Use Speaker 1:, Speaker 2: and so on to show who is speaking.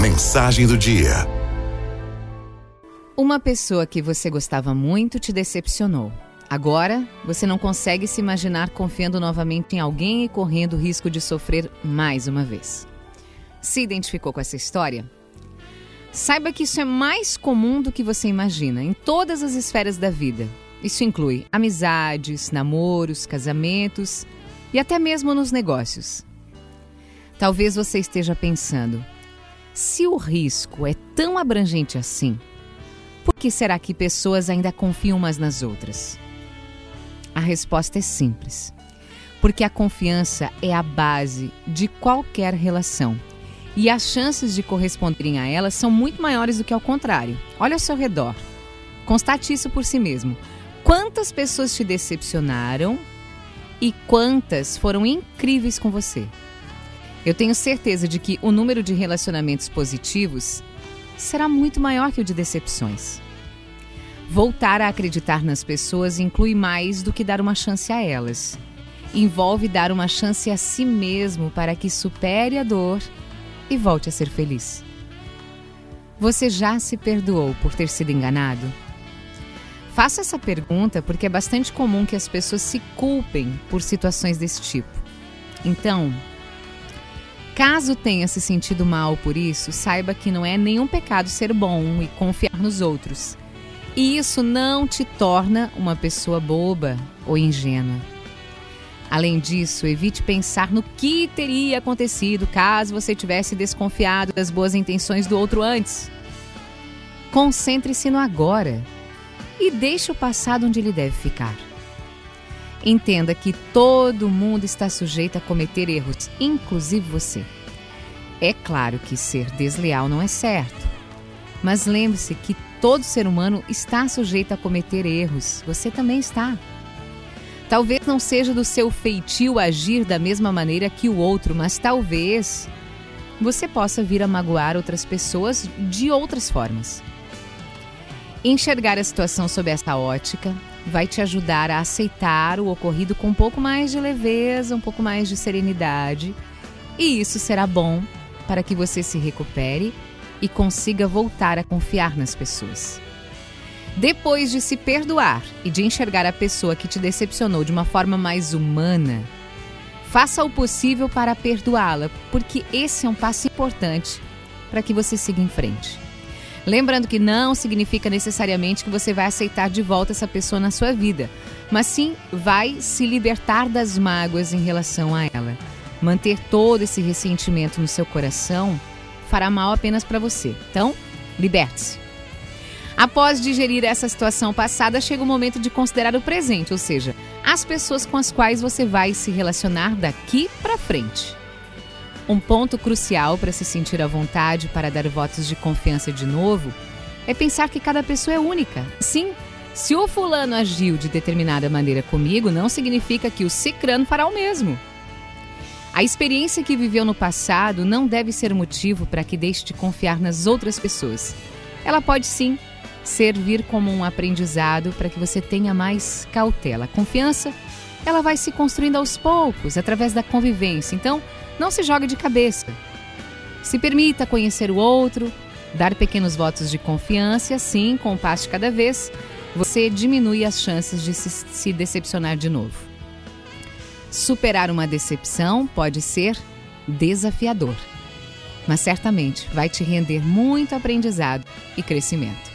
Speaker 1: Mensagem do dia.
Speaker 2: Uma pessoa que você gostava muito te decepcionou. Agora, você não consegue se imaginar confiando novamente em alguém e correndo o risco de sofrer mais uma vez. Se identificou com essa história? Saiba que isso é mais comum do que você imagina em todas as esferas da vida. Isso inclui amizades, namoros, casamentos e até mesmo nos negócios. Talvez você esteja pensando: se o risco é tão abrangente assim, por que será que pessoas ainda confiam umas nas outras? A resposta é simples. Porque a confiança é a base de qualquer relação. E as chances de corresponderem a ela são muito maiores do que ao contrário. Olha ao seu redor. Constate isso por si mesmo. Quantas pessoas te decepcionaram e quantas foram incríveis com você? Eu tenho certeza de que o número de relacionamentos positivos será muito maior que o de decepções. Voltar a acreditar nas pessoas inclui mais do que dar uma chance a elas. Envolve dar uma chance a si mesmo para que supere a dor e volte a ser feliz. Você já se perdoou por ter sido enganado? Faço essa pergunta porque é bastante comum que as pessoas se culpem por situações desse tipo. Então, Caso tenha se sentido mal por isso, saiba que não é nenhum pecado ser bom e confiar nos outros. E isso não te torna uma pessoa boba ou ingênua. Além disso, evite pensar no que teria acontecido caso você tivesse desconfiado das boas intenções do outro antes. Concentre-se no agora e deixe o passado onde ele deve ficar. Entenda que todo mundo está sujeito a cometer erros, inclusive você. É claro que ser desleal não é certo, mas lembre-se que todo ser humano está sujeito a cometer erros. Você também está. Talvez não seja do seu feitio agir da mesma maneira que o outro, mas talvez você possa vir a magoar outras pessoas de outras formas. Enxergar a situação sob essa ótica vai te ajudar a aceitar o ocorrido com um pouco mais de leveza, um pouco mais de serenidade, e isso será bom para que você se recupere e consiga voltar a confiar nas pessoas. Depois de se perdoar e de enxergar a pessoa que te decepcionou de uma forma mais humana, faça o possível para perdoá-la, porque esse é um passo importante para que você siga em frente. Lembrando que não significa necessariamente que você vai aceitar de volta essa pessoa na sua vida, mas sim vai se libertar das mágoas em relação a ela. Manter todo esse ressentimento no seu coração fará mal apenas para você. Então, liberte-se. Após digerir essa situação passada, chega o momento de considerar o presente, ou seja, as pessoas com as quais você vai se relacionar daqui para frente. Um ponto crucial para se sentir à vontade para dar votos de confiança de novo é pensar que cada pessoa é única. Sim, se o fulano agiu de determinada maneira comigo, não significa que o cicrano fará o mesmo. A experiência que viveu no passado não deve ser motivo para que deixe de confiar nas outras pessoas. Ela pode sim servir como um aprendizado para que você tenha mais cautela. A confiança, ela vai se construindo aos poucos, através da convivência. Então, não se jogue de cabeça. Se permita conhecer o outro, dar pequenos votos de confiança e assim, com o passo cada vez, você diminui as chances de se, se decepcionar de novo. Superar uma decepção pode ser desafiador, mas certamente vai te render muito aprendizado e crescimento.